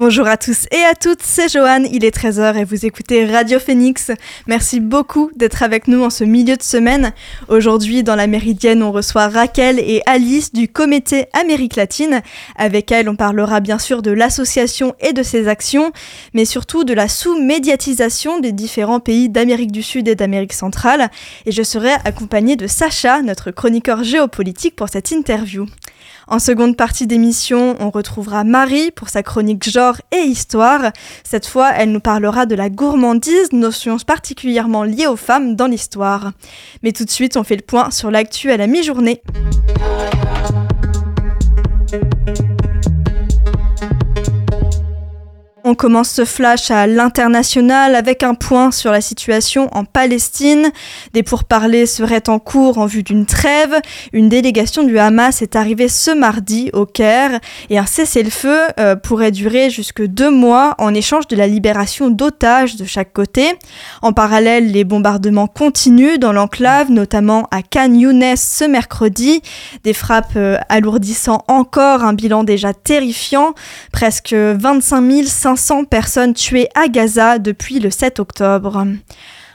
Bonjour à tous et à toutes, c'est Joanne, il est 13h et vous écoutez Radio Phoenix. Merci beaucoup d'être avec nous en ce milieu de semaine. Aujourd'hui, dans la Méridienne, on reçoit Raquel et Alice du Comité Amérique latine. Avec elles, on parlera bien sûr de l'association et de ses actions, mais surtout de la sous-médiatisation des différents pays d'Amérique du Sud et d'Amérique centrale. Et je serai accompagnée de Sacha, notre chroniqueur géopolitique, pour cette interview. En seconde partie d'émission, on retrouvera Marie pour sa chronique genre et histoire. Cette fois, elle nous parlera de la gourmandise, notion particulièrement liée aux femmes dans l'histoire. Mais tout de suite, on fait le point sur l'actu à la mi-journée. On commence ce flash à l'international avec un point sur la situation en Palestine. Des pourparlers seraient en cours en vue d'une trêve. Une délégation du Hamas est arrivée ce mardi au Caire et un cessez-le-feu euh, pourrait durer jusque deux mois en échange de la libération d'otages de chaque côté. En parallèle, les bombardements continuent dans l'enclave, notamment à Khan Younes ce mercredi. Des frappes euh, alourdissant encore un bilan déjà terrifiant. Presque 25 500 500 personnes tuées à Gaza depuis le 7 octobre.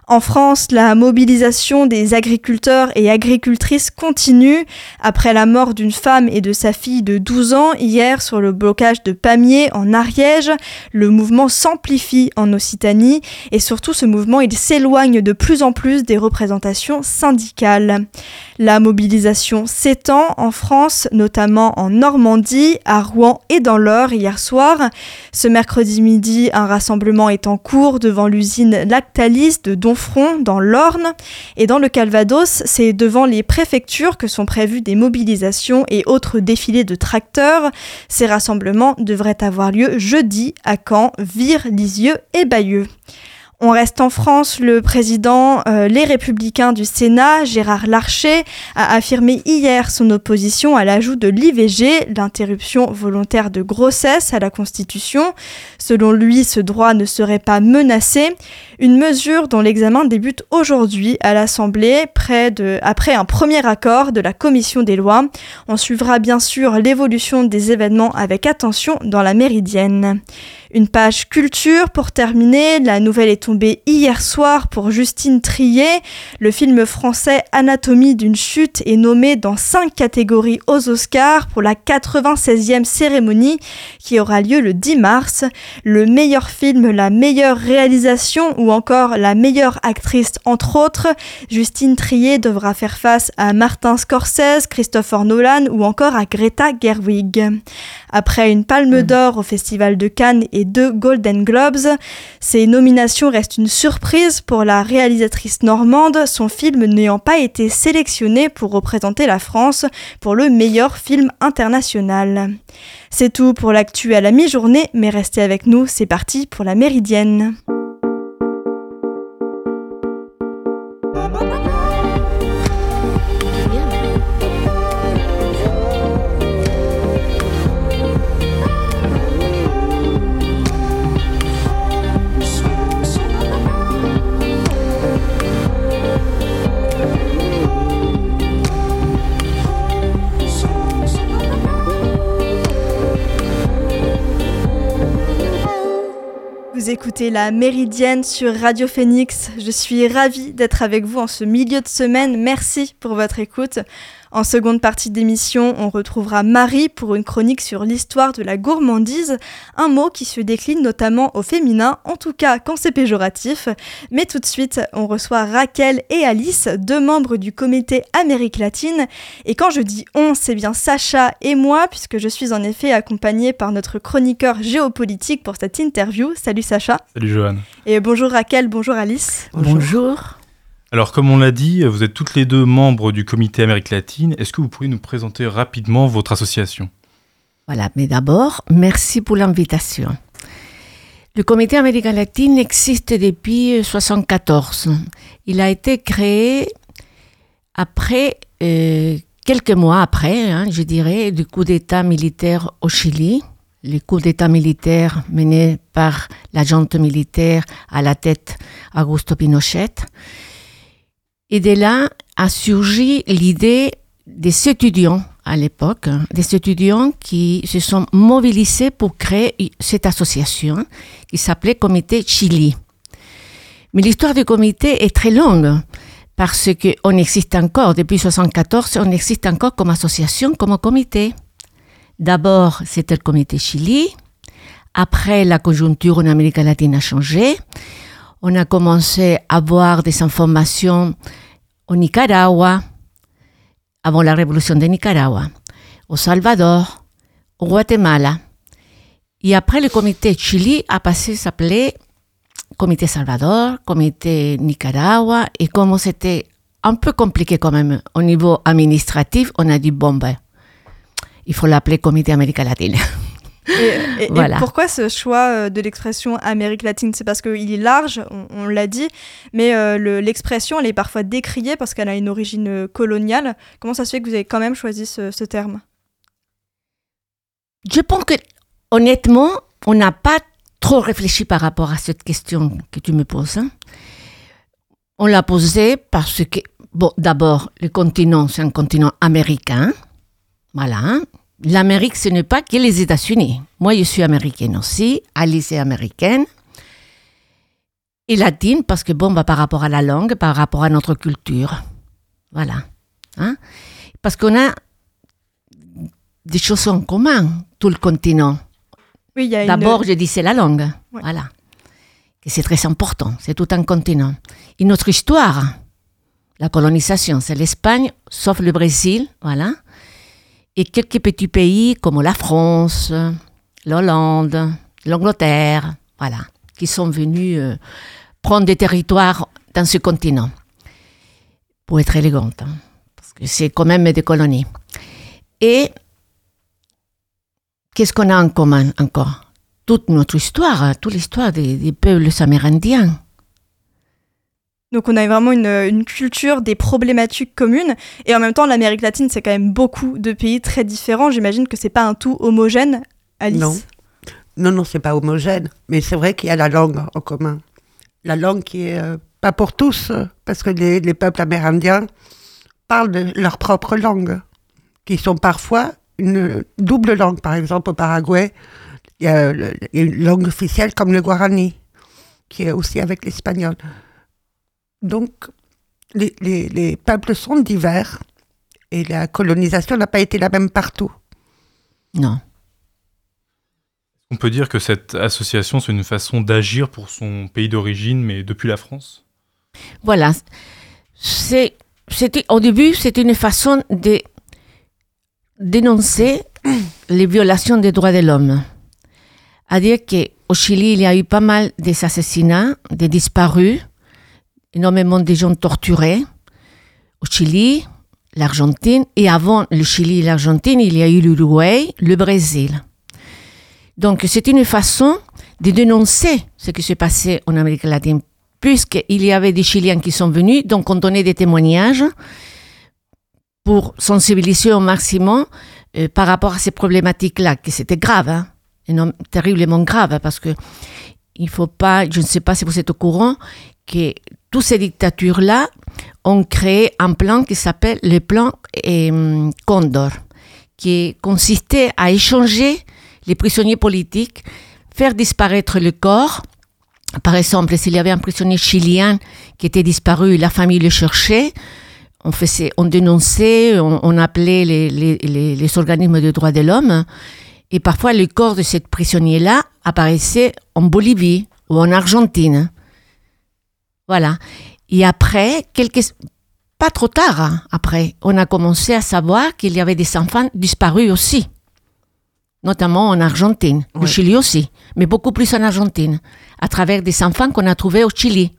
En France, la mobilisation des agriculteurs et agricultrices continue. Après la mort d'une femme et de sa fille de 12 ans hier sur le blocage de Pamiers en Ariège, le mouvement s'amplifie en Occitanie et surtout ce mouvement il s'éloigne de plus en plus des représentations syndicales. La mobilisation s'étend en France, notamment en Normandie, à Rouen et dans l'Eure hier soir. Ce mercredi midi, un rassemblement est en cours devant l'usine Lactalis de Donfront dans l'Orne. Et dans le Calvados, c'est devant les préfectures que sont prévues des mobilisations et autres défilés de tracteurs. Ces rassemblements devraient avoir lieu jeudi à Caen, Vire, Lisieux et Bayeux. On reste en France, le président euh, Les Républicains du Sénat, Gérard Larcher, a affirmé hier son opposition à l'ajout de l'IVG, l'interruption volontaire de grossesse, à la Constitution. Selon lui, ce droit ne serait pas menacé. Une mesure dont l'examen débute aujourd'hui à l'Assemblée, après un premier accord de la Commission des lois. On suivra bien sûr l'évolution des événements avec attention dans la Méridienne. Une page culture pour terminer. La nouvelle est tombée hier soir pour Justine Trier. Le film français Anatomie d'une chute est nommé dans cinq catégories aux Oscars pour la 96e cérémonie qui aura lieu le 10 mars. Le meilleur film, la meilleure réalisation ou encore la meilleure actrice entre autres. Justine Trier devra faire face à Martin Scorsese, Christopher Nolan ou encore à Greta Gerwig. Après une palme d'or au Festival de Cannes et deux Golden Globes, ces nominations restent une surprise pour la réalisatrice normande, son film n'ayant pas été sélectionné pour représenter la France pour le meilleur film international. C'est tout pour l'actu à la mi-journée, mais restez avec nous, c'est parti pour la méridienne. Écoutez la Méridienne sur Radio Phoenix. Je suis ravie d'être avec vous en ce milieu de semaine. Merci pour votre écoute. En seconde partie d'émission, on retrouvera Marie pour une chronique sur l'histoire de la gourmandise, un mot qui se décline notamment au féminin, en tout cas quand c'est péjoratif. Mais tout de suite, on reçoit Raquel et Alice, deux membres du comité Amérique latine. Et quand je dis on, c'est bien Sacha et moi, puisque je suis en effet accompagnée par notre chroniqueur géopolitique pour cette interview. Salut Sacha. Salut Johan. Et bonjour Raquel, bonjour Alice. bonjour. Alors, comme on l'a dit, vous êtes toutes les deux membres du comité Amérique latine. Est-ce que vous pourriez nous présenter rapidement votre association? Voilà, mais d'abord, merci pour l'invitation. Le comité Amérique latine existe depuis 1974. Il a été créé après, euh, quelques mois après, hein, je dirais, du coup d'État militaire au Chili. Le coup d'État militaire mené par la militaire à la tête Augusto Pinochet. Et de là a surgi l'idée des étudiants à l'époque, des étudiants qui se sont mobilisés pour créer cette association qui s'appelait Comité Chili. Mais l'histoire du comité est très longue parce qu'on existe encore, depuis 1974, on existe encore comme association, comme comité. D'abord, c'était le comité Chili. Après, la conjoncture en Amérique latine a changé. On a commencé à avoir des informations au Nicaragua, avant la révolution de Nicaragua, au Salvador, au Guatemala. Et après, le comité Chili a passé à s'appeler comité Salvador, comité Nicaragua, et comme c'était un peu compliqué quand même au niveau administratif, on a dit, bon, ben, il faut l'appeler comité Amérique latine. Et, pourquoi ce choix euh, de l'expression Amérique latine? C'est parce qu'il est large, on, l'a dit, mais euh, l'expression, elle est parfois décriée parce qu'elle a une origine euh, coloniale. Comment ça se fait que vous avez quand même choisi ce, ce terme? Je pense que, honnêtement, on n'a pas trop réfléchi par rapport à cette question que tu me poses. Hein. On l'a posée parce que, bon, d'abord, le continent, c'est un continent américain. Voilà. Hein. L'Amérique, ce n'est pas que les États-Unis. Moi, je suis américaine aussi. Alice est américaine. Et latine, parce que, bon, bah, par rapport à la langue, par rapport à notre culture. Voilà. Hein. Parce qu'on a des choses en commun, tout le continent. D'abord, je dis c'est la langue. Voilà. Et c'est très important. C'est tout un continent. Et notre histoire, la colonisation, c'est l'Espagne, sauf le Brésil. Voilà. Et quelques petits pays comme la France, l'Hollande, l'Angleterre. Voilà. Qui sont venus euh, prendre des territoires dans ce continent. Pour être élégante. Hein, parce que c'est quand même des colonies. Et Qu'est-ce qu'on a en commun encore? Toute notre histoire, toute l'histoire des, peuples amérindiens. Donc on a vraiment une, culture, des problématiques communes, et en même temps l'Amérique latine c'est quand même beaucoup de pays très différents. J'imagine que c'est pas un tout homogène, Alice. Non, non, non, c'est pas homogène, mais c'est vrai qu'il y a la langue en commun. La langue qui est euh, pas pour tous, parce que les, les, peuples amérindiens parlent leur propre langue, qui sont parfois une double langue. Par exemple, au Paraguay, il y a une langue officielle comme le guarani, qui est aussi avec l'espagnol. Donc, les, les, peuples sont divers et la colonisation n'a pas été la même partout. Non. On peut dire que cette association, c'est une façon d'agir pour son pays d'origine, mais depuis la France? Voilà. C'est, c'était, au début, c'était une façon de dénoncer les violations des droits de l'homme. À dire qu'au Chili, il y a eu pas mal d'assassinats, des disparus, énormément de gens torturés. Au Chili, l'Argentine, et avant le Chili et l'Argentine, il y a eu l'Uruguay, le Brésil. Donc c'est une façon de dénoncer ce qui s'est passé en Amérique latine, puisqu'il y avait des Chiliens qui sont venus, donc on donnait des témoignages, pour sensibiliser au maximum euh, par rapport à ces problématiques-là, que c'était grave, hein, terriblement grave, parce que il faut pas, je ne sais pas si vous êtes au courant, que toutes ces dictatures-là ont créé un plan qui s'appelle le plan euh, Condor, qui consistait à échanger les prisonniers politiques, faire disparaître le corps. Par exemple, s'il y avait un prisonnier chilien qui était disparu, la famille le cherchait, on, dénonçait, on, appelait les, organismes de droits de l'homme. Et parfois, le corps de cette prisonnier-là apparaissait en Bolivie ou en Argentine. Voilà. Et après, quelques, pas trop tard, hein, après, on a commencé à savoir qu'il y avait des enfants disparus aussi, notamment en Argentine, au Chili aussi, mais beaucoup plus en Argentine, à travers des enfants qu'on a trouvés au Chili,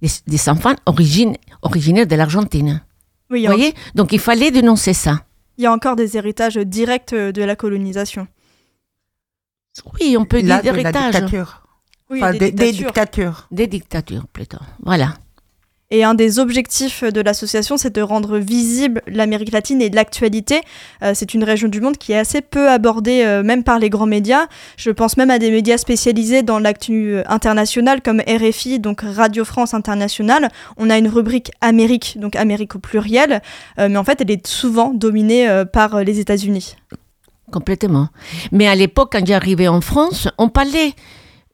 des, enfants originaires de l'Argentine. Oui, Vous voyez? Donc il fallait dénoncer ça. Il y a encore des héritages directs euh, de la colonisation. Oui, on peut dire des des, dictatures. Des dictatures, plutôt. Voilà. Et un des objectifs de l'association, c'est de rendre visible l'Amérique latine et de l'actualité. Euh, c'est une région du monde qui est assez peu abordée, euh, même par les grands médias. Je pense même à des médias spécialisés dans l'actu euh, internationale, comme RFI, donc Radio France Internationale. On a une rubrique Amérique, donc Amérique au pluriel, mais en fait, elle est souvent dominée par les États-Unis. Complètement. Mais à l'époque, quand j'arrivais en France, on parlait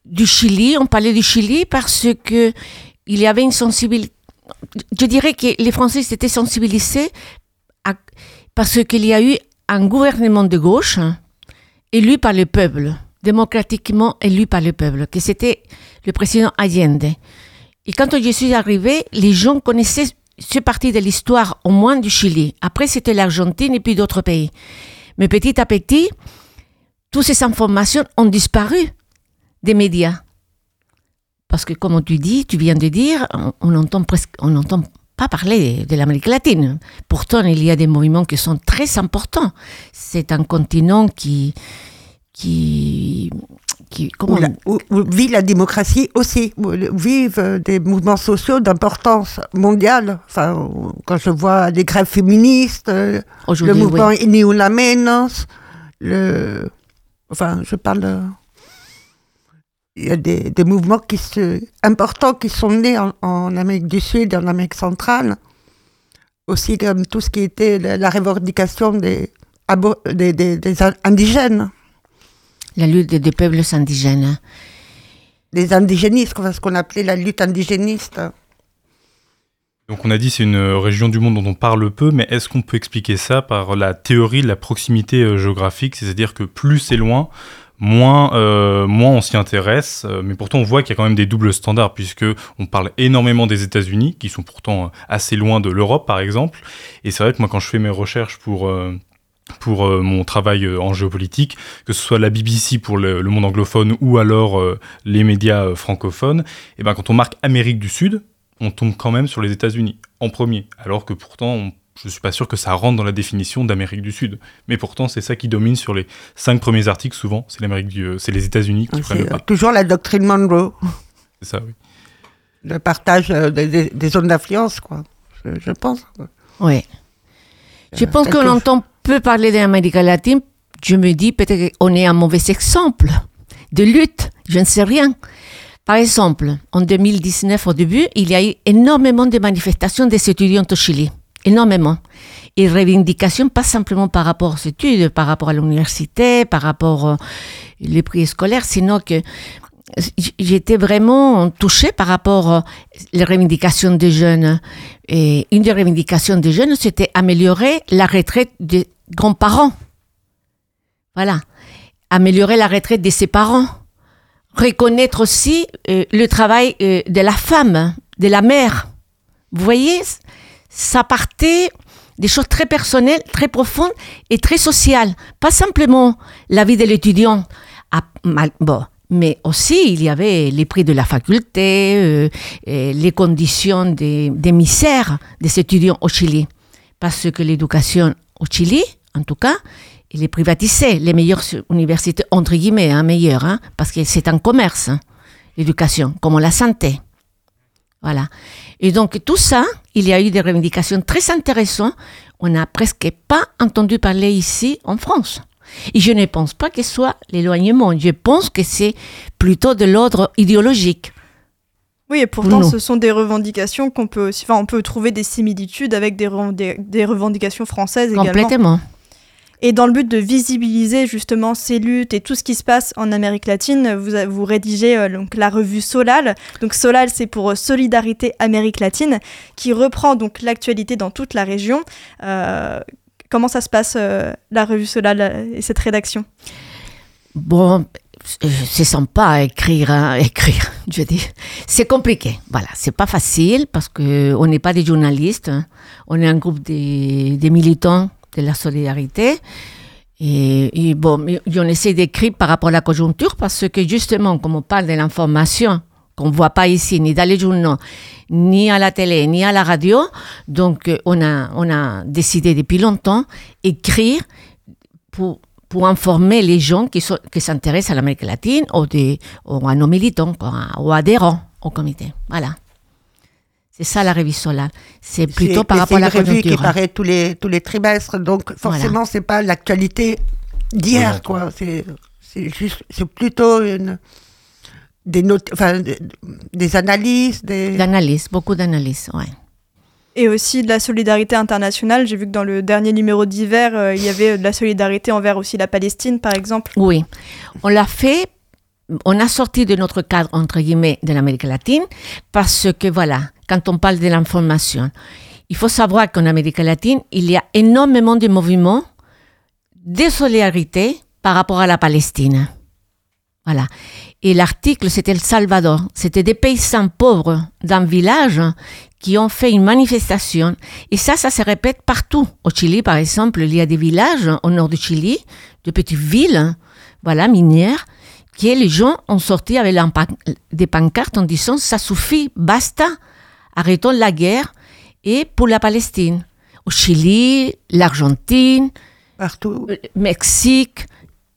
du Chili, on parlait du Chili parce que il y avait une sensibilité je dirais que les Français s'étaient sensibilisés parce qu'il y a eu un gouvernement de gauche hein, élu par le peuple, démocratiquement élu par le peuple, que c'était le président Allende. Et quand je suis arrivée, les gens connaissaient ce parti de l'histoire, au moins du Chili. Après, c'était l'Argentine et puis d'autres pays. Mais petit à petit, toutes ces informations ont disparu des médias. Parce que, comme tu dis, tu viens de dire, on n'entend presque, on n'entend pas parler de l'Amérique latine. Pourtant, il y a des mouvements qui sont très importants. C'est un continent qui, qui, qui comment où, vit la démocratie aussi, où vivent des mouvements sociaux d'importance mondiale. Enfin, quand je vois les grèves féministes, le mouvement oui. Menos, le, enfin, je parle il y a des, des mouvements qui se, importants qui sont nés en, Amérique du Sud et en Amérique centrale, aussi comme tout ce qui était la, revendication des, des, des, indigènes. La lutte des, peuples indigènes. Les indigénistes, ce qu'on appelait la lutte indigéniste. Donc on a dit c'est une région du monde dont on parle peu, mais est-ce qu'on peut expliquer ça par la théorie de la proximité euh, géographique, c'est-à-dire que plus c'est loin, moins, euh, moins on s'y intéresse. Euh, mais pourtant, on voit qu'il y a quand même des doubles standards, puisque on parle énormément des États-Unis, qui sont pourtant euh, assez loin de l'Europe, par exemple. Et c'est vrai que moi, quand je fais mes recherches pour pour mon travail en géopolitique, que ce soit la BBC pour le, monde anglophone ou alors les médias francophones, et ben quand on marque Amérique du Sud, on tombe quand même sur les États-Unis en premier, alors que pourtant on je ne suis pas sûr que ça rentre dans la définition d'Amérique du Sud. Mais pourtant, c'est ça qui domine sur les cinq premiers articles, souvent. C'est l'Amérique du, c'est les États-Unis qui prennent le pas. Toujours la doctrine Monroe. C'est ça, oui. Le partage euh, des, zones d'influence, quoi. Je, pense. Oui. Je euh, pense qu'on entend peu parler d'Amérique latine. Je me dis peut-être qu'on est un mauvais exemple de lutte. Je ne sais rien. Par exemple, en 2019, au début, il y a eu énormément de manifestations des étudiants au Chili énormément. Et revendications, pas simplement par rapport aux études, par rapport à l'université, par rapport aux les prix scolaires, sinon que j'étais vraiment touchée par rapport aux revendications des jeunes. Et une des revendications des jeunes, c'était améliorer la retraite des grands-parents. Voilà. Améliorer la retraite de ses parents. Reconnaître aussi euh, le travail euh, de la femme, de la mère. Vous voyez ça partait des choses très personnelles, très profondes et très sociales. Pas simplement la vie de l'étudiant, bon, mais aussi il y avait les prix de la faculté, euh, les conditions des, des misères des étudiants au Chili. Parce que l'éducation au Chili, en tout cas, il est privatisé. Les meilleures universités, entre guillemets, hein, meilleures, hein, parce que c'est un commerce, hein, l'éducation, comme la santé. Voilà. Et donc tout ça, il y a eu des revendications très intéressantes. On n'a presque pas entendu parler ici en France. Et je ne pense pas que ce soit l'éloignement. Je pense que c'est plutôt de l'ordre idéologique. Oui, et pourtant, ce sont des revendications qu'on peut. Enfin, on peut trouver des similitudes avec des, des revendications françaises également. Complètement. Et dans le but de visibiliser justement ces luttes et tout ce qui se passe en Amérique latine, vous, rédigez euh, donc la revue Solal. Donc Solal, c'est pour euh, Solidarité Amérique latine, qui reprend donc l'actualité dans toute la région. Euh, comment ça se passe la revue Solal et cette rédaction? Bon, c'est sympa à écrire, hein, écrire, je dis. C'est compliqué, voilà, c'est pas facile parce que on n'est pas des journalistes, hein. on est un groupe de militants de la solidarité. Et, bon, on essaie d'écrire par rapport à la conjoncture parce que justement, comme on parle de l'information qu'on ne voit pas ici, ni dans les journaux, ni à la télé, ni à la radio, donc euh, on a, on a décidé depuis longtemps écrire pour, pour informer les gens qui, sont, qui s'intéressent à l'Amérique latine ou, des, ou à nos militants ou adhérents au comité. Voilà. C'est ça la revue Solal. C'est plutôt par rapport à la C'est une revue qui conjoncture. paraît tous les, tous les trimestres, donc forcément, c'est pas l'actualité d'hier, quoi. C'est c'est plutôt une, des, notes, enfin, des, des analyses, des... D'analyse, beaucoup d'analyse, ouais. Et aussi de la solidarité internationale. J'ai vu que dans le dernier numéro d'hiver, euh, il y avait de la solidarité envers aussi la Palestine, par exemple. Oui, on l'a fait, on a sorti de notre cadre, entre guillemets, de l'Amérique latine, parce que voilà, quand on parle de l'information, il faut savoir qu'en Amérique latine, il y a énormément de mouvements de solidarité par rapport à la Palestine. Voilà. Et l'article, c'était El Salvador. C'était des paysans pauvres d'un village qui ont fait une manifestation. Et ça, ça se répète partout. Au Chili, par exemple, il y a des villages au nord du Chili, de petites villes, voilà, minières, que les gens ont sorti avec des pancartes en disant ça suffit, basta, arrêtons la guerre et pour la Palestine. Au Chili, l'Argentine, partout, le Mexique,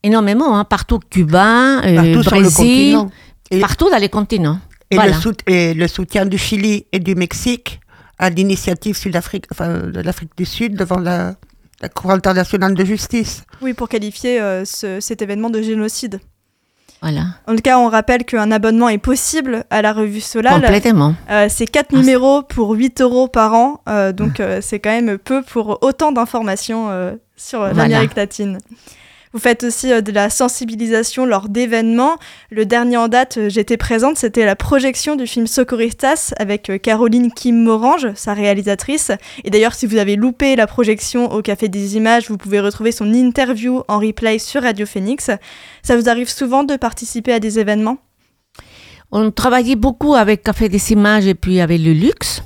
énormément, hein, partout, Cuba, euh, partout sur le Brésil. Et, partout dans les continents. et voilà. le sout- et le soutien du Chili et du Mexique à l'initiative Sud-Afrique, enfin, de l'Afrique du Sud devant la, la Cour internationale de justice. Oui, pour qualifier euh, ce- cet événement de génocide. Voilà, En tout cas, on rappelle qu'un abonnement est possible à la revue Solal. complètement. Euh, c'est 4 Ah, numéros pour 8 euros par an, euh, donc euh, c'est quand même peu pour autant d'informations sur Voilà. l'Amérique latine. Vous faites aussi euh, de la sensibilisation lors d'événements. Le dernier en date, euh, j'étais présente, c'était la projection du film Socorristas avec euh, Caroline Kim Morange, sa réalisatrice. Et d'ailleurs, si vous avez loupé la projection au Café des Images, vous pouvez retrouver son interview en replay sur Radio Phoenix. Ça vous arrive souvent de participer à des événements? On travaillait beaucoup avec Café des Images et puis avec le luxe,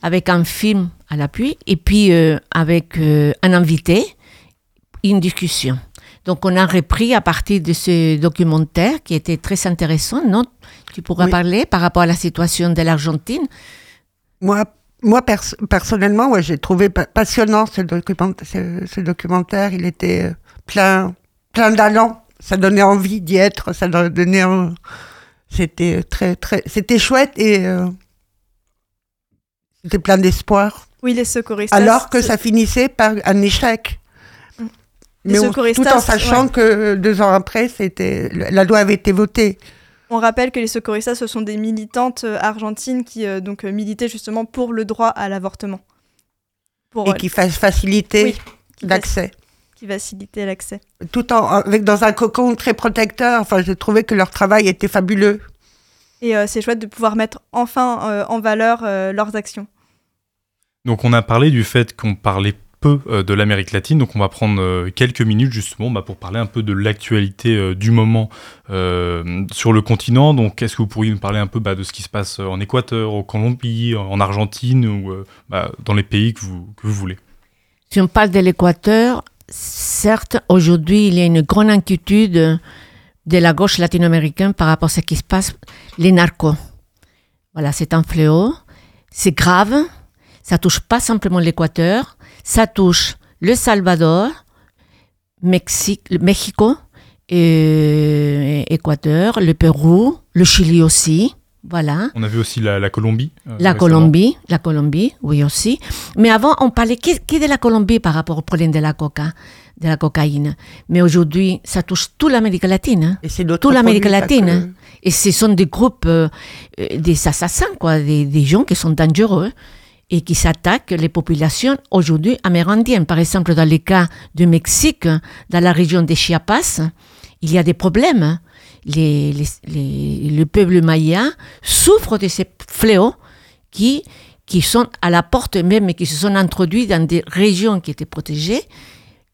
avec un film à l'appui, et puis avec un invité, une discussion. Donc on a repris à partir de ce documentaire qui était très intéressant, non? Tu pourras Oui. parler par rapport à la situation de l'Argentine? Moi, moi pers- personnellement, ouais, j'ai trouvé pa- passionnant ce, document- ce, ce documentaire. Il était euh, plein, plein d'allant. Ça donnait envie d'y être. Ça donnait. un- C'était très, très. C'était chouette et euh, c'était plein d'espoir. Oui, les secouristas. Alors que ça finissait par un échec. Les Mais on- tout en sachant que deux ans après, c'était la loi avait été votée. On rappelle que les secouristas, ce sont des militantes euh, argentines qui euh, donc euh, militaient justement pour le droit à l'avortement. Pour et qui fa- facilitait Oui, qui, faci- l'accès. qui facilitait l'accès. Tout en avec dans un cocon très protecteur. Enfin, j'ai trouvé que leur travail était fabuleux. Et euh, c'est chouette de pouvoir mettre enfin euh, en valeur euh, leurs actions. Donc on a parlé du fait qu'on parlait peu euh, de l'Amérique latine, donc on va prendre euh, quelques minutes justement bah, pour parler un peu de l'actualité euh, du moment sur le continent. Donc est-ce que vous pourriez nous parler un peu bah, de ce qui se passe en Équateur, au Colombie, en Argentine ou bah, dans les pays que vous, que vous voulez? Si on parle de l'Équateur, certes, aujourd'hui, il y a une grande inquiétude de la gauche latino-américaine par rapport à ce qui se passe, les narcos. Voilà, c'est un fléau, c'est grave, ça touche pas simplement l'Équateur, ça touche le Salvador, Mexique, le Mexico, et Équateur, le Pérou, le Chili aussi, voilà. On a vu aussi la, la Colombie. euh, La récemment. Colombie, la Colombie, oui aussi. Mais avant, on parlait que, que de la Colombie par rapport au problème de la coca, de la cocaïne? Mais aujourd'hui, ça touche toute l'Amérique latine. hein. Et c'est d'autres Toute l'Amérique latine. que- hein. Et ce sont des groupes, euh, euh, des assassins, quoi, des, des gens qui sont dangereux et qui s'attaquent les populations aujourd'hui amérindiennes. Par exemple, dans le cas du Mexique, dans la région des Chiapas, il y a des problèmes. Les, les- les- le peuple maya souffre de ces fléaux qui, qui sont à la porte même et qui se sont introduits dans des régions qui étaient protégées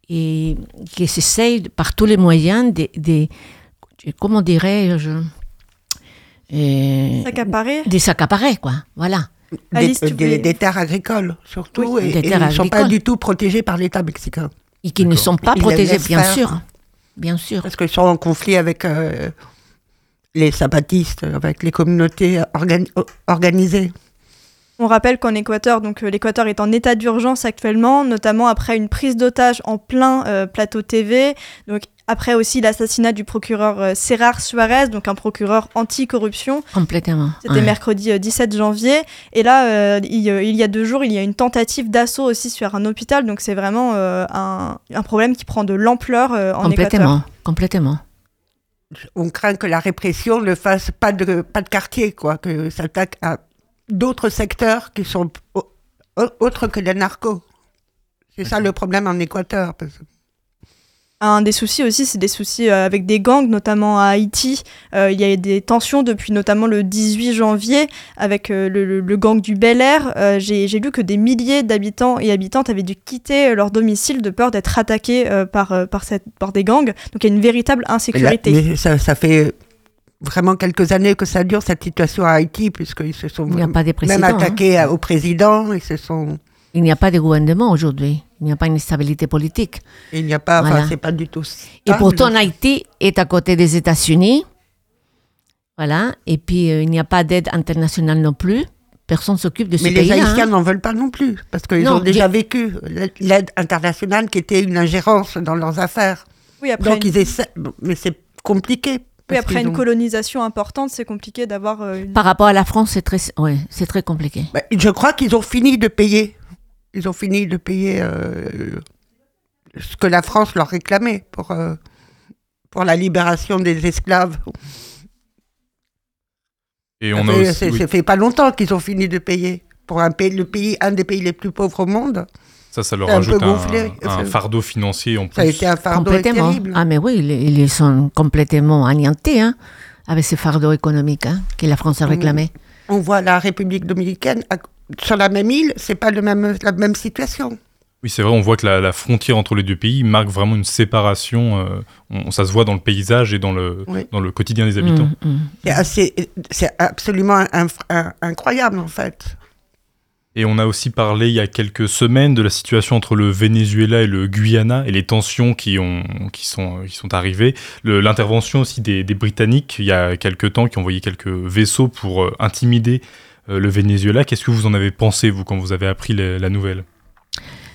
et qui s'essayent par tous les moyens de, de- comment dirais-je, euh, S'accaparer de s'accaparer, quoi. Voilà. Alice, tu des- terres agricoles, surtout, Oui, et, des et terres ils ne sont pas du tout protégés par l'État mexicain. Et qui ne sont pas Ils les protégés, laissent bien faire. sûr. Bien sûr. Parce qu'ils sont en conflit avec euh, les zapatistes, avec les communautés organi- organisées. On rappelle qu'en Équateur, donc euh, l'Équateur est en état d'urgence actuellement, notamment après une prise d'otage en plein euh, plateau TV. Donc après aussi l'assassinat du procureur euh, Serrar Suarez, donc un procureur anti-corruption. Complètement. C'était ouais. mercredi euh, 17 janvier. Et là, euh, il, euh, il y a deux jours, il y a une tentative d'assaut aussi sur un hôpital. Donc c'est vraiment euh, un, un problème qui prend de l'ampleur euh, en Équateur. Complètement. Complètement. On craint que la répression ne fasse pas de, pas de quartier, quoi, que ça attaque à d'autres secteurs qui sont au- au- autres que les narcos. C'est ça le problème en Équateur. Un des soucis aussi, c'est des soucis euh, avec des gangs, notamment à Haïti. Euh, il y a des tensions depuis notamment le 18 janvier avec euh, le, le- le gang du Bel Air. Euh, J'ai j'ai lu que des milliers d'habitants et habitantes avaient dû quitter leur domicile de peur d'être attaqués par, par, cette, par des gangs. Donc il y a une véritable là- insécurité. mais ça, ça fait vraiment quelques années que ça dure, cette situation à Haïti, puisqu'ils se sont Il n'y a pas de même hein. attaqués à- au président. Ils se sont... Il n'y a pas de gouvernement aujourd'hui. Il n'y a pas une stabilité politique. Il n'y a pas, enfin, Voilà. c'est pas du tout. Et stable. pourtant, Haïti est à côté des États-Unis. Voilà. Et puis, euh, il n'y a pas d'aide internationale non plus. Personne s'occupe de ce Mais les. Haïtiens hein. n'en veulent pas non plus, parce qu'ils ont déjà vécu l'aide internationale qui était une ingérence dans leurs affaires. Oui, après, Donc une, ils essaient, mais c'est compliqué. Oui, après une ont- colonisation importante, c'est compliqué d'avoir euh, une... Par rapport à la France, c'est très, ouais, c'est très compliqué. Bah, je crois qu'ils ont fini de payer. Ils ont fini de payer euh, ce que la France leur réclamait pour, euh, pour la libération des esclaves. Et Ça on a aussi. c'est- oui, ça fait pas longtemps qu'ils ont fini de payer. Pour un pays, le pays, un des pays les plus pauvres au monde, ça, ça leur un rajoute un, gonflé. un fardeau financier en ça a plus. été un fardeau complètement. terrible. Ah, mais oui, ils, ils sont complètement anéantis hein, avec ce fardeau économique hein, que la France a réclamé. On voit la République dominicaine sur la même île, c'est pas le même, la même situation. Oui, c'est vrai, on voit que la, la frontière entre les deux pays marque vraiment une séparation. euh, on- ça se voit dans le paysage et dans le, Oui. dans le quotidien des habitants. Mm, mm. C'est assez- c'est absolument un- un- incroyable en fait. Et on a aussi parlé il y a quelques semaines de la situation entre le Venezuela et le Guyana et les tensions qui, ont, qui, sont, qui sont arrivées. L'intervention aussi des, Britanniques il y a quelques temps qui ont envoyé quelques vaisseaux pour euh, intimider euh, le Venezuela. Qu'est-ce que vous en avez pensé, vous, quand vous avez appris la, la nouvelle?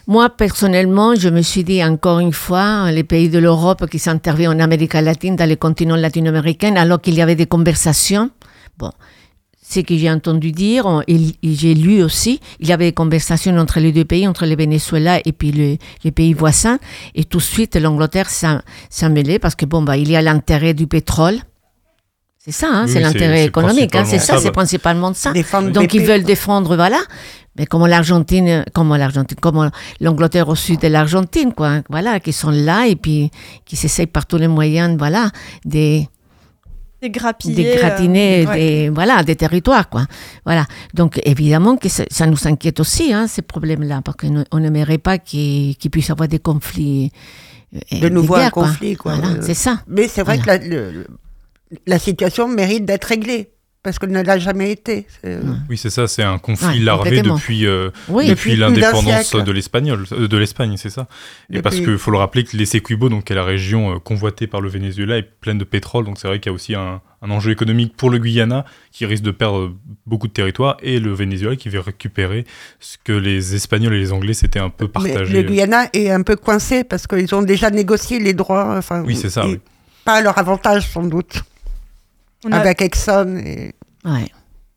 Moi, personnellement, je me suis dit encore une fois, les pays de l'Europe qui s'interviennent en Amérique latine, dans le continent latino-américain, alors qu'il y avait des conversations. Bon, ce que j'ai entendu dire, et, et j'ai lu aussi, il y avait des conversations entre les deux pays, entre le Venezuela et puis le- les pays voisins, et tout de suite l'Angleterre s'en s'en mêlait parce que bon, bah, il y a l'intérêt du pétrole. C'est ça, hein, Oui, c'est l'intérêt c'est économique, hein, c'est ça, c'est principalement ça. Défendre Donc ils veulent défendre, voilà. Mais comme l'Argentine, comme l'Argentine, comme l'Angleterre au sud de l'Argentine, quoi. Voilà, qui sont là et puis qui s'essayent par tous les moyens, voilà, des, des grappillés. des euh, gratinés, ouais. des, voilà, des territoires, quoi. Voilà. Donc évidemment que ça, ça nous inquiète aussi, hein, ces problèmes-là, parce qu'on n'aimerait pas qu'il qu'il puisse y avoir des conflits. euh, De des nouveau un guerres, quoi. conflit, quoi. Voilà, Euh, c'est ça. Mais c'est vrai Voilà. que la, le- la situation mérite d'être réglée, parce qu'elle ne l'a jamais été. C'est- Oui, c'est ça, c'est un conflit Ouais, larvé depuis, euh, Oui. depuis Depuis l'indépendance de l'Espagnol, euh, de l'Espagne, c'est ça. Et Depuis- parce qu'il faut le rappeler que l'Essequibo, donc qui est la région euh, convoitée par le Venezuela, est pleine de pétrole, donc c'est vrai qu'il y a aussi un, un enjeu économique pour le Guyana qui risque de perdre euh, beaucoup de territoire et le Venezuela qui veut récupérer ce que les Espagnols et les Anglais s'étaient un peu Mais partagés. le Guyana est un peu coincé parce qu'ils ont déjà négocié les droits. Enfin, Oui, c'est ça, et oui. Pas à leur avantage, sans doute, On a avec Exxon et, Ouais.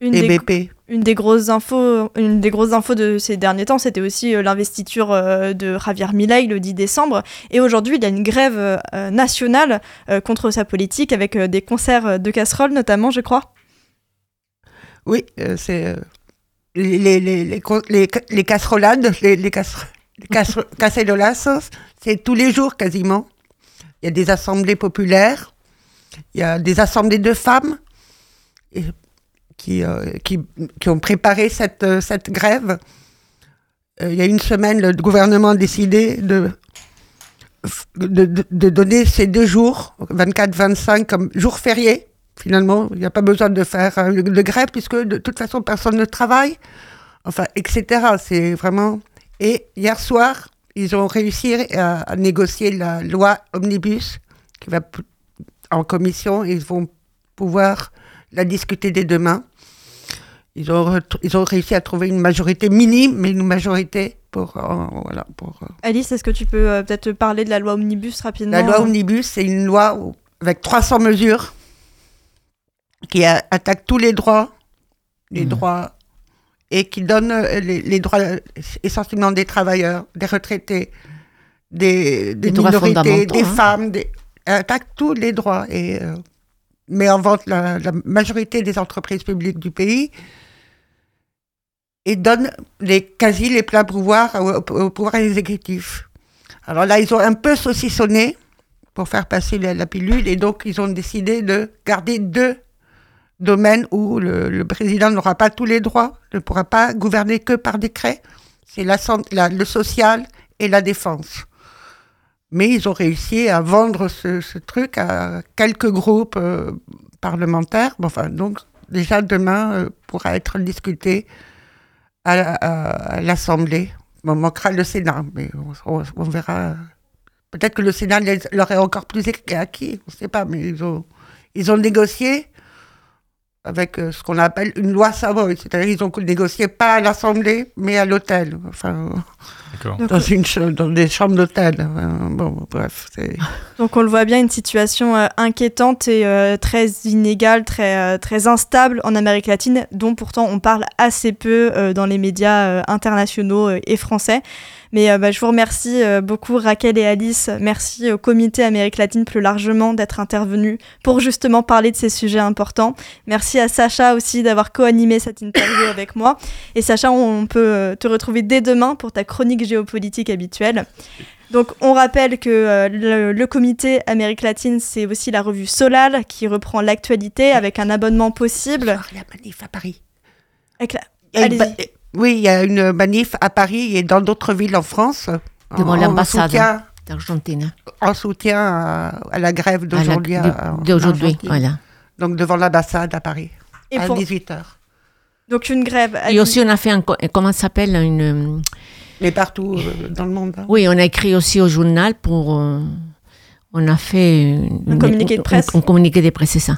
une et des, BP. Une des grosses infos, une des grosses infos de ces derniers temps, c'était aussi euh, l'investiture euh, de Javier Milei le 10 décembre. Et aujourd'hui, il y a une grève euh, nationale euh, contre sa politique avec euh, des concerts euh, de casseroles notamment, je crois. Oui, euh, c'est euh, les, les, les, les, casserolades, les, les, c'est tous les jours quasiment. Il y a des assemblées populaires, il y a des assemblées de femmes qui, euh, qui, qui ont préparé cette, euh, cette grève. Euh, il y a une semaine, le gouvernement a décidé de, de, de- de donner ces deux jours, 24-25, comme jours fériés. Finalement, il n'y a pas besoin de faire de grève puisque de toute façon personne ne travaille. Enfin, etc. C'est vraiment. Et hier soir, ils ont réussi à, négocier la loi omnibus qui va en commission ils vont pouvoir la discuter dès demain. ils ont, ils ont réussi à trouver une majorité minime, mais une majorité pour. Euh, voilà, pour euh. Alice, est-ce que tu peux euh, peut-être parler de la loi Omnibus rapidement? La loi Omnibus, c'est une loi avec 300 mesures qui attaque tous les droits, les mmh. droits, et qui donne les, droits essentiellement des travailleurs, des retraités, des, minorités, des hein. femmes, des, elle attaque tous les droits et met en vente la, majorité des entreprises publiques du pays et donne les, quasi les pleins pouvoirs au, pouvoir exécutif. Alors là, ils ont un peu saucissonné pour faire passer la, pilule et donc ils ont décidé de garder deux domaines où le, président n'aura pas tous les droits, ne pourra pas gouverner que par décret. C'est le social et la défense. Mais ils ont réussi à vendre ce, truc à quelques groupes euh, parlementaires. enfin, donc déjà demain euh, pourra être discuté à, l'Assemblée. On manquera le Sénat, mais on, verra. Peut-être que le Sénat leur est encore plus acquis, on ne sait pas, mais ils ont, ils ont négocié avec euh, ce qu'on appelle une loi Savoy. C'est-à-dire qu'ils ont négocié pas à l'Assemblée, mais à l'hôtel. Enfin, dans, une, dans des chambres d'hôtel. bon, bref. Donc on le voit bien, une situation euh, inquiétante et euh, très inégale, très, très instable en Amérique latine, dont pourtant on parle assez peu dans les médias internationaux et français. Mais euh, bah, je vous remercie euh, beaucoup Raquel et Alice. Merci au comité Amérique latine plus largement d'être intervenu pour justement parler de ces sujets importants. Merci à Sacha aussi d'avoir co-animé cette interview avec moi. Et Sacha, on peut euh, te retrouver dès demain pour ta chronique géopolitique habituelle. Donc on rappelle que le, comité Amérique latine, c'est aussi la revue Solal qui reprend l'actualité avec un abonnement possible. La manif à Paris. Avec oui, il y a une manif à Paris et dans d'autres villes en France. Devant l'ambassade d'Argentine. En soutien à, la grève d'aujourd'hui. D'aujourd'hui, voilà. Donc devant l'ambassade à Paris, et à 18h. Donc une grève. Et aussi on a fait un, comment ça s'appelle une... Mais partout euh, dans le monde. Hein. Oui, on a écrit aussi au journal pour... Euh, on a fait... un communiqué de presse. Un, communiqué de presse, c'est ça.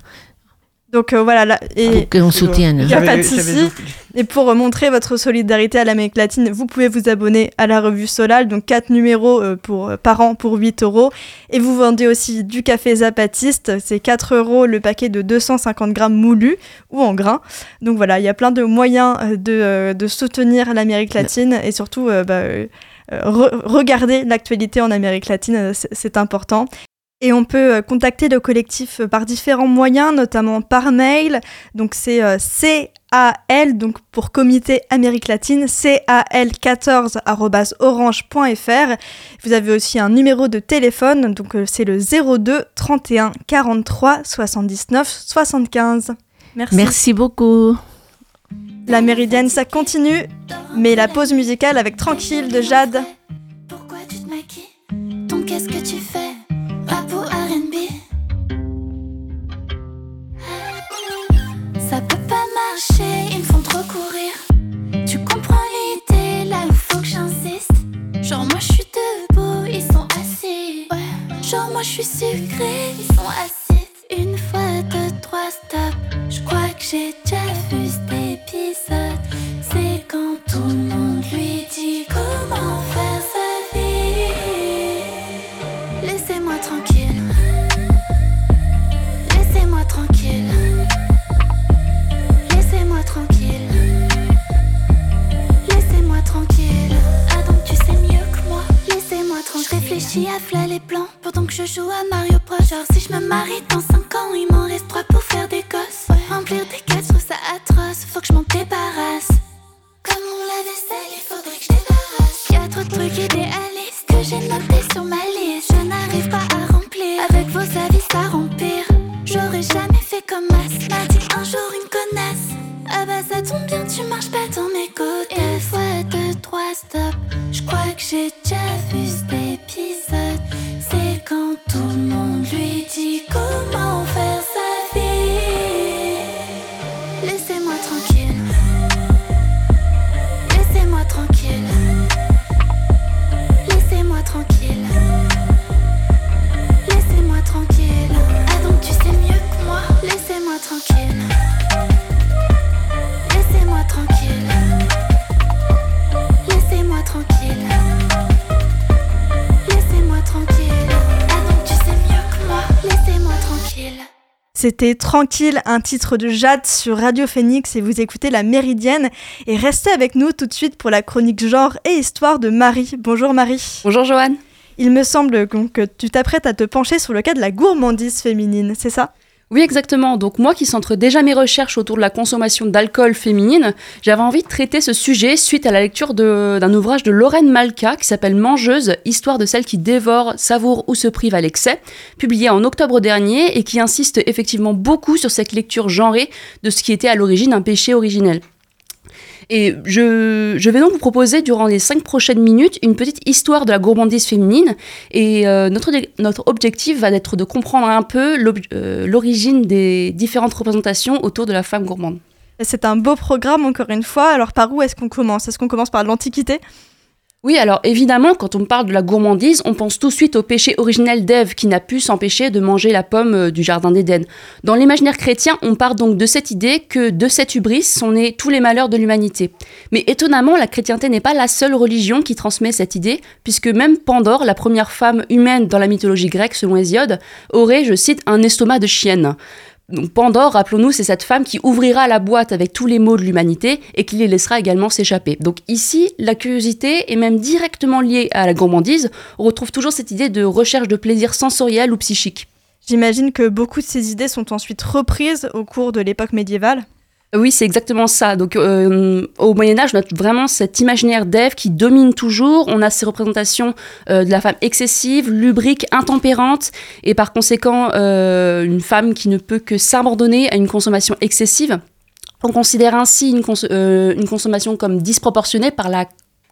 Donc euh, voilà, là, et qu'on soutienne. Il n'y a pas de souci. Et pour montrer votre solidarité à l'Amérique latine, vous pouvez vous abonner à la revue Solal, donc 4 numéros euh, pour, euh, par an pour 8 euros. Et vous vendez aussi du café Zapatiste, c'est 4 euros le paquet de 250 grammes moulu ou en grains. Donc voilà, il y a plein de moyens de, de soutenir l'Amérique latine et surtout bah, regarder l'actualité en Amérique latine, c'est important. Et on peut euh, contacter le collectif euh, par différents moyens, notamment par mail. Donc c'est euh, CAL, donc pour Comité Amérique Latine, cal14.orange.fr. Vous avez aussi un numéro de téléphone, donc c'est le 02 31 43 79 75. Merci. Merci beaucoup. La méridienne, ça continue, mais la pause musicale avec Tranquille de Jade. Moi je suis sucré, ils sont assis. Une fois, deux, trois, stop. Je crois que j'ai déjà vu cet épisode. C'est quand tout le monde lui dit comment faire sa vie. Laissez-moi tranquille. Laissez-moi tranquille. Laissez-moi tranquille. Laissez-moi tranquille. Ah donc tu sais mieux que moi. Laissez-moi tranquille. Je réfléchis à flatter les plans pendant que je joue à Mario Bros. Genre si je me marie dans 5 ans, il m'en reste 3 pour faire des gosses. Remplir des cases, je trouve ça atroce. Faut que je m'en débarrasse. Comme on la vaisselle, il faudrait que je débarrasse. Y'a trop de trucs idéalistes que j'ai notés sur ma liste. Je n'arrive pas à remplir. Avec vos avis, ça remplir. J'aurais jamais fait comme As. M'a dit un jour une connasse. Ah bah ça tombe bien, tu marches pas dans mes côtes. Une fois, deux, trois, stop. Je crois que j'ai déjà vu cet épisode. Quand tout le monde lui dit comment faire sa vie. Laissez-moi tranquille. Laissez-moi tranquille. Laissez-moi tranquille. Laissez-moi tranquille. Ah donc tu sais mieux que moi. Laissez-moi tranquille. C'était Tranquille, un titre de Jade sur Radio Phoenix et vous écoutez La Méridienne. Et restez avec nous tout de suite pour la chronique genre et histoire de Marie. Bonjour Marie. Bonjour Joanne. Il me semble que tu t'apprêtes à te pencher sur le cas de la gourmandise féminine, c'est ça? Oui, exactement. Donc moi qui centre déjà mes recherches autour de la consommation d'alcool féminine, j'avais envie de traiter ce sujet suite à la lecture d'un ouvrage de Lorraine Malka qui s'appelle Mangeuse, histoire de celle qui dévore, savoure ou se prive à l'excès, publié en octobre dernier et qui insiste effectivement beaucoup sur cette lecture genrée de ce qui était à l'origine un péché originel. Et je, vais donc vous proposer durant les cinq prochaines minutes une petite histoire de la gourmandise féminine. Et euh, notre, notre objectif va être de comprendre un peu euh, l'origine des différentes représentations autour de la femme gourmande. C'est un beau programme encore une fois. Alors par où est-ce qu'on commence? Est-ce qu'on commence par l'Antiquité? Oui, alors évidemment, quand on parle de la gourmandise, on pense tout de suite au péché originel d'Ève qui n'a pu s'empêcher de manger la pomme euh, du jardin d'Éden. Dans l'imaginaire chrétien, on part donc de cette idée que de cette hubris sont nés tous les malheurs de l'humanité. Mais étonnamment, la chrétienté n'est pas la seule religion qui transmet cette idée, puisque même Pandore, la première femme humaine dans la mythologie grecque selon Hésiode, aurait, je cite, un estomac de chienne. Donc Pandore, rappelons-nous, c'est cette femme qui ouvrira la boîte avec tous les maux de l'humanité et qui les laissera également s'échapper. Donc ici, la curiosité est même directement liée à la gourmandise. On retrouve toujours cette idée de recherche de plaisir sensoriel ou psychique. J'imagine que beaucoup de ces idées sont ensuite reprises au cours de l'époque médiévale. Oui, c'est exactement ça. Donc, euh, au Moyen Âge, on a vraiment cet imaginaire d'Ève qui domine toujours. On a ces représentations euh, de la femme excessive, lubrique, intempérante, et par conséquent, euh, une femme qui ne peut que s'abandonner à une consommation excessive. On considère ainsi une, une consommation comme disproportionnée par la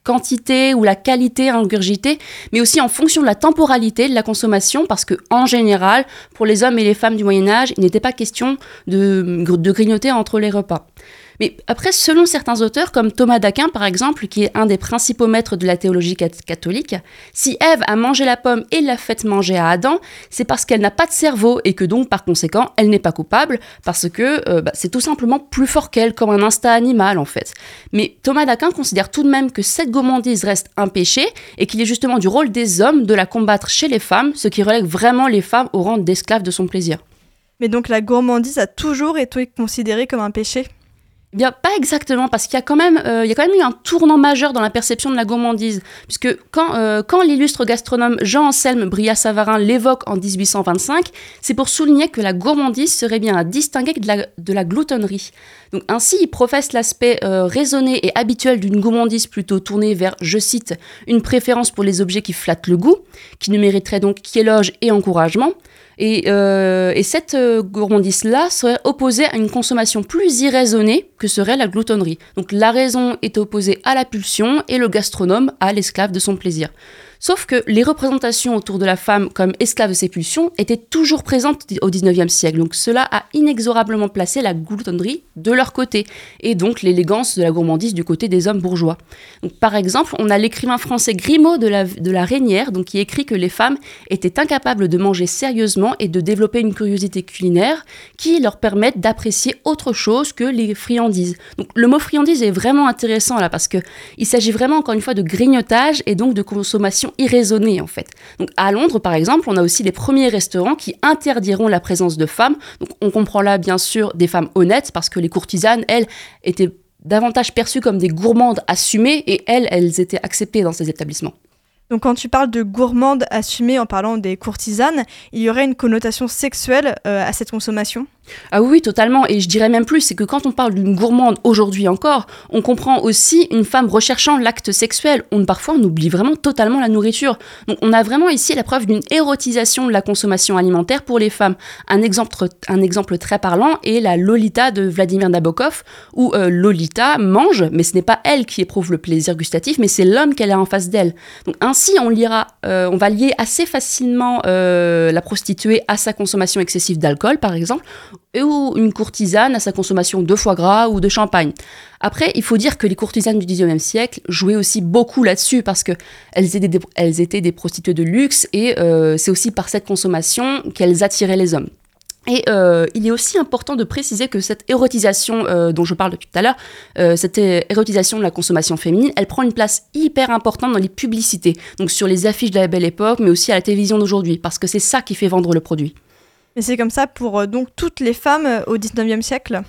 quantité ou la qualité ingurgitée, mais aussi en fonction de la temporalité de la consommation, parce que en général, pour les hommes et les femmes du Moyen Âge, il n'était pas question de, de grignoter entre les repas. Mais après, selon certains auteurs, comme Thomas d'Aquin par exemple, qui est un des principaux maîtres de la théologie catholique, si Ève a mangé la pomme et l'a fait manger à Adam, c'est parce qu'elle n'a pas de cerveau et que donc par conséquent, elle n'est pas coupable, parce que euh, bah, c'est tout simplement plus fort qu'elle, comme un instinct animal en fait. Mais Thomas d'Aquin considère tout de même que cette gourmandise reste un péché et qu'il est justement du rôle des hommes de la combattre chez les femmes, ce qui relègue vraiment les femmes au rang d'esclaves de son plaisir. Mais donc la gourmandise a toujours été considérée comme un péché? Bien, pas exactement, parce qu'il y a quand même, euh, y a quand même eu un tournant majeur dans la perception de la gourmandise, puisque quand, euh, quand l'illustre gastronome Jean-Anselme Brillat-Savarin l'évoque en 1825, c'est pour souligner que la gourmandise serait bien à distinguer de la, de la gloutonnerie. Donc ainsi, il professe l'aspect euh, raisonné et habituel d'une gourmandise plutôt tournée vers, je cite, une préférence pour les objets qui flattent le goût, qui ne mériterait donc qu'éloge et encouragement. Et, euh, et cette euh, gourmandise-là serait opposée à une consommation plus irraisonnée que serait la gloutonnerie. Donc la raison est opposée à la pulsion et le gastronome à l'esclave de son plaisir. Sauf que les représentations autour de la femme comme esclave de étaient toujours présentes au XIXe siècle. Donc cela a inexorablement placé la gloutonnerie de leur côté, et donc l'élégance de la gourmandise du côté des hommes bourgeois. Donc, par exemple, on a l'écrivain français Grimaud de la, de la Reynière, donc, qui écrit que les femmes étaient incapables de manger sérieusement et de développer une curiosité culinaire qui leur permette d'apprécier autre chose que les friandises. Donc le mot friandise est vraiment intéressant là, parce qu'il s'agit vraiment encore une fois de grignotage et donc de consommation irraisonnée en fait. Donc à Londres par exemple, on a aussi les premiers restaurants qui interdiront la présence de femmes. Donc on comprend là bien sûr des femmes honnêtes parce que les courtisanes, elles, étaient davantage perçues comme des gourmandes assumées et elles, elles étaient acceptées dans ces établissements. Donc quand tu parles de gourmande assumée en parlant des courtisanes, il y aurait une connotation sexuelle euh, à cette consommation? Ah oui, totalement. Et je dirais même plus, c'est que quand on parle d'une gourmande aujourd'hui encore, on comprend aussi une femme recherchant l'acte sexuel. On, parfois, on oublie vraiment totalement la nourriture. Donc on a vraiment ici la preuve d'une érotisation de la consommation alimentaire pour les femmes. Un exemple, très parlant est la Lolita de Vladimir Nabokov, où euh, Lolita mange, mais ce n'est pas elle qui éprouve le plaisir gustatif, mais c'est l'homme qu'elle a en face d'elle. Donc ainsi, on, lira, euh, on va lier assez facilement euh, la prostituée à sa consommation excessive d'alcool, par exemple, ou une courtisane à sa consommation de foie gras ou de champagne. Après, il faut dire que les courtisanes du XIXe siècle jouaient aussi beaucoup là-dessus parce des, elles étaient des prostituées de luxe et euh, c'est aussi par cette consommation qu'elles attiraient les hommes. Et euh, il est aussi important de préciser que cette érotisation euh, dont je parle depuis tout à l'heure, cette érotisation de la consommation féminine, elle prend une place hyper importante dans les publicités, donc sur les affiches de la belle époque, mais aussi à la télévision d'aujourd'hui, parce que c'est ça qui fait vendre le produit. Mais c'est comme ça pour euh, donc toutes les femmes euh, au 19e siècle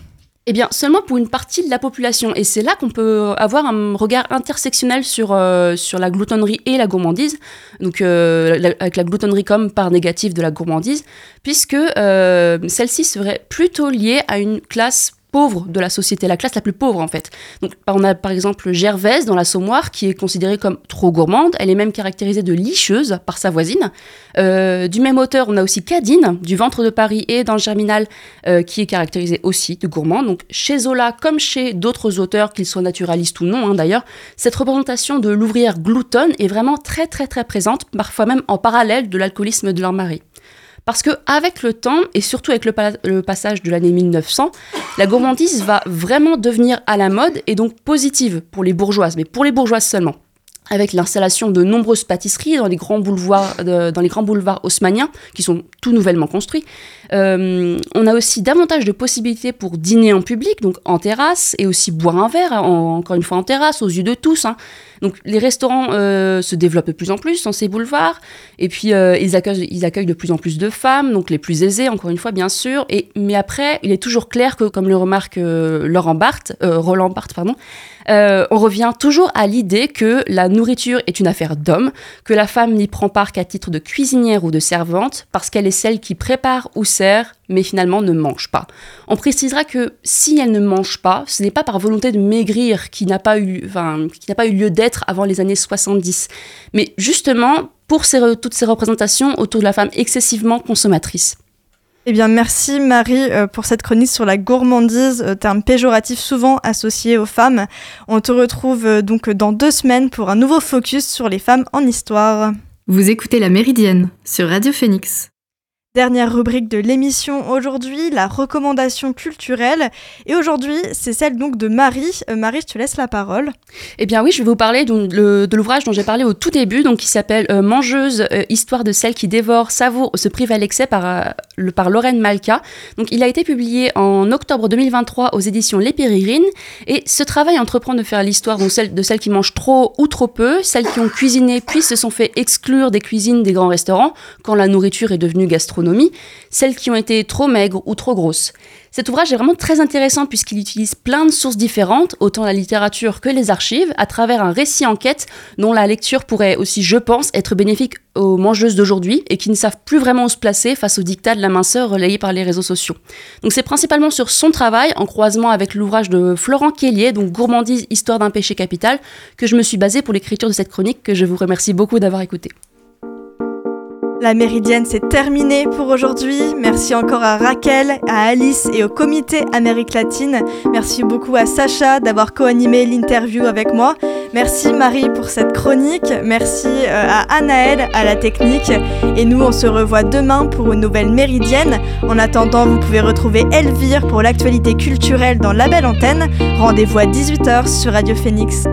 eh bien, seulement pour une partie de la population. Et c'est là qu'on peut avoir un regard intersectionnel sur, euh, sur la gloutonnerie et la gourmandise. Donc, avec la gloutonnerie comme part négative de la gourmandise, puisque celle-ci serait plutôt liée à une classe pauvre de la société, la classe la plus pauvre en fait. Donc on a par exemple Gervaise dans la Sommoire qui est considérée comme trop gourmande, elle est même caractérisée de licheuse par sa voisine. Euh, du même auteur, on a aussi Cadine du ventre de Paris et dans le Germinal euh, qui est caractérisée aussi de gourmande. Donc chez Zola comme chez d'autres auteurs, qu'ils soient naturalistes ou non hein, d'ailleurs, cette représentation de l'ouvrière gloutonne est vraiment très très très présente, parfois même en parallèle de l'alcoolisme de leur mari. Parce que avec le temps, et surtout avec le, passage de l'année 1900, la gourmandise va vraiment devenir à la mode et donc positive pour les bourgeoises, mais pour les bourgeoises seulement avec l'installation de nombreuses pâtisseries dans les grands boulevards, dans les grands boulevards haussmanniens, qui sont tout nouvellement construits. Euh, on a aussi davantage de possibilités pour dîner en public, donc en terrasse, et aussi boire un verre, encore une fois en terrasse, aux yeux de tous. Hein. Donc les restaurants euh, se développent de plus en plus dans ces boulevards, et puis euh, ils, accueillent, de plus en plus de femmes, donc les plus aisées, encore une fois, bien sûr. Mais après, il est toujours clair que, comme le remarque Laurent Barthes, Roland Barthes, pardon, on revient toujours à l'idée que la nourriture est une affaire d'homme, que la femme n'y prend part qu'à titre de cuisinière ou de servante, parce qu'elle est celle qui prépare ou sert, mais finalement ne mange pas. On précisera que si elle ne mange pas, ce n'est pas par volonté de maigrir qui n'a pas eu, enfin, qui n'a pas eu lieu d'être avant les années 70, mais justement pour toutes ces représentations autour de la femme excessivement consommatrice. Eh bien, merci Marie euh, pour cette chronique sur la gourmandise, euh, terme péjoratif souvent associé aux femmes. On te retrouve euh, donc dans deux semaines pour un nouveau focus sur les femmes en histoire. Vous écoutez La Méridienne sur Radio Phoenix. Dernière rubrique de l'émission aujourd'hui, la recommandation culturelle. Et aujourd'hui, c'est celle donc de Marie. Euh, Marie, je te laisse la parole. Eh bien oui, je vais vous parler de l'ouvrage dont j'ai parlé au tout début, donc qui s'appelle euh, Mangeuse, euh, histoire de celle qui dévore, savoure, se prive à l'excès par, le, par Lorraine Malka. Donc il a été publié en octobre 2023 aux éditions Les Périrines. Et ce travail entreprend de faire l'histoire de celles, de celles qui mangent trop ou trop peu, celles qui ont cuisiné puis se sont fait exclure des cuisines des grands restaurants quand la nourriture est devenue gastronomique celles qui ont été trop maigres ou trop grosses. Cet ouvrage est vraiment très intéressant puisqu'il utilise plein de sources différentes, autant la littérature que les archives, à travers un récit enquête dont la lecture pourrait aussi, je pense, être bénéfique aux mangeuses d'aujourd'hui et qui ne savent plus vraiment où se placer face aux dictats de la minceur relayés par les réseaux sociaux. Donc c'est principalement sur son travail, en croisement avec l'ouvrage de Florent Kellier, donc Gourmandise, Histoire d'un péché capital, que je me suis basée pour l'écriture de cette chronique que je vous remercie beaucoup d'avoir écouté. La méridienne, c'est terminé pour aujourd'hui. Merci encore à Raquel, à Alice et au comité Amérique latine. Merci beaucoup à Sacha d'avoir co-animé l'interview avec moi. Merci Marie pour cette chronique. Merci euh, à Anaël à la technique. Et nous, on se revoit demain pour une nouvelle méridienne. En attendant, vous pouvez retrouver Elvire pour l'actualité culturelle dans la belle antenne. Rendez-vous à 18h sur Radio Phoenix.